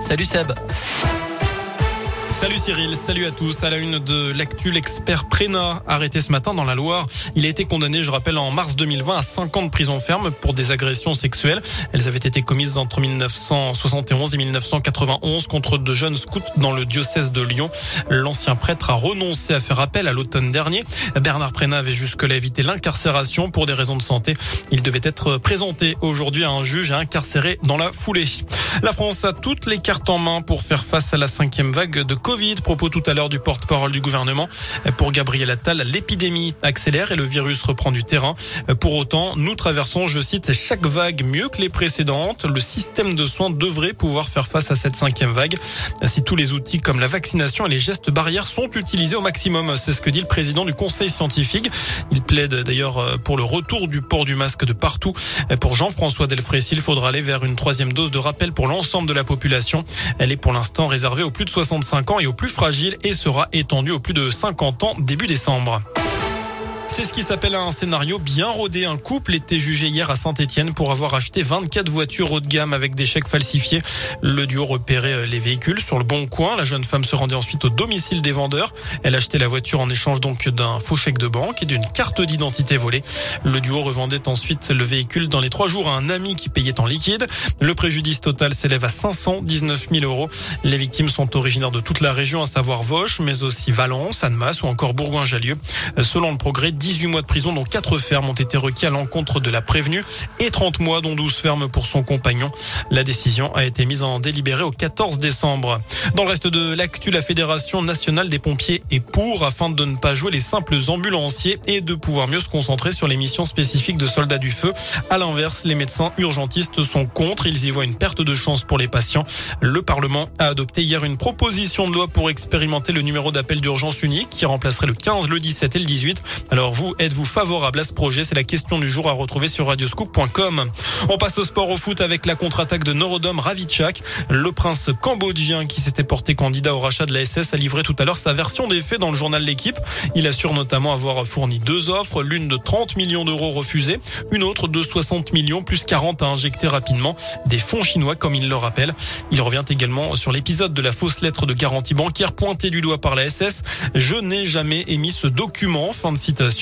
Salut Seb. Salut Cyril, salut à tous. À la une de l'actu, l'expert Prena, arrêté ce matin dans la Loire. Il a été condamné, je rappelle, en mars 2020 à 5 ans de prison ferme pour des agressions sexuelles. Elles avaient été commises entre 1971 et 1991 contre de jeunes scouts dans le diocèse de Lyon. L'ancien prêtre a renoncé à faire appel à l'automne dernier. Bernard Prena avait jusque-là évité l'incarcération pour des raisons de santé. Il devait être présenté aujourd'hui à un juge et incarcéré dans la foulée. La France a toutes les cartes en main pour faire face à la cinquième vague de Covid. Propos tout à l'heure du porte-parole du gouvernement. Pour Gabriel Attal, l'épidémie accélère et le virus reprend du terrain. Pour autant, nous traversons, je cite, chaque vague mieux que les précédentes. Le système de soins devrait pouvoir faire face à cette cinquième vague. Si tous les outils comme la vaccination et les gestes barrières sont utilisés au maximum, c'est ce que dit le président du conseil scientifique. Il plaide d'ailleurs pour le retour du port du masque de partout. Pour Jean-François Delfrécy, il faudra aller vers une troisième dose de rappel pour l'ensemble de la population. Elle est pour l'instant réservée aux plus de 65 ans et aux plus fragiles et sera étendue aux plus de 50 ans début décembre. C'est ce qui s'appelle un scénario bien rodé. Un couple était jugé hier à Saint-Etienne pour avoir acheté 24 voitures haut de gamme avec des chèques falsifiés. Le duo repérait les véhicules sur le bon coin. La jeune femme se rendait ensuite au domicile des vendeurs. Elle achetait la voiture en échange donc d'un faux chèque de banque et d'une carte d'identité volée. Le duo revendait ensuite le véhicule dans les trois jours à un ami qui payait en liquide. Le préjudice total s'élève à 519 000 euros. Les victimes sont originaires de toute la région, à savoir Vosges, mais aussi Valence, Annemasse ou encore Bourgoin-Jallieu. Selon le progrès, 18 mois de prison dont 4 fermes ont été requis à l'encontre de la prévenue et 30 mois dont 12 fermes pour son compagnon. La décision a été mise en délibéré au 14 décembre. Dans le reste de l'actu, la Fédération nationale des pompiers est pour afin de ne pas jouer les simples ambulanciers et de pouvoir mieux se concentrer sur les missions spécifiques de soldats du feu. À l'inverse, les médecins urgentistes sont contre. Ils y voient une perte de chance pour les patients. Le Parlement a adopté hier une proposition de loi pour expérimenter le numéro d'appel d'urgence unique qui remplacerait le 15, le 17 et le 18. Alors alors vous, êtes-vous favorable à ce projet? C'est la question du jour à retrouver sur radioscoop.com. On passe au sport au foot avec la contre-attaque de Norodom Ravitchak. Le prince cambodgien qui s'était porté candidat au rachat de la SS a livré tout à l'heure sa version des faits dans le journal L'équipe. Il assure notamment avoir fourni deux offres, l'une de 30 millions d'euros refusée, une autre de 60 millions plus 40 à injecter rapidement des fonds chinois comme il le rappelle. Il revient également sur l'épisode de la fausse lettre de garantie bancaire pointée du doigt par la SS. Je n'ai jamais émis ce document. Fin de citation.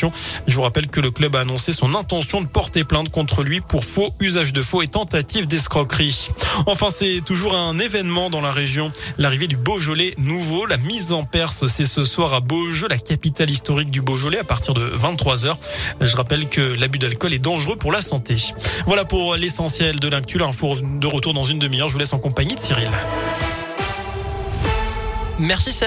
Je vous rappelle que le club a annoncé son intention de porter plainte contre lui pour faux, usage de faux et tentative d'escroquerie. Enfin, c'est toujours un événement dans la région. L'arrivée du Beaujolais nouveau, la mise en Perse, c'est ce soir à Beaujeu, la capitale historique du Beaujolais, à partir de 23h. Je rappelle que l'abus d'alcool est dangereux pour la santé. Voilà pour l'essentiel de l'actu. L'info de retour dans une demi-heure. Je vous laisse en compagnie de Cyril. Merci.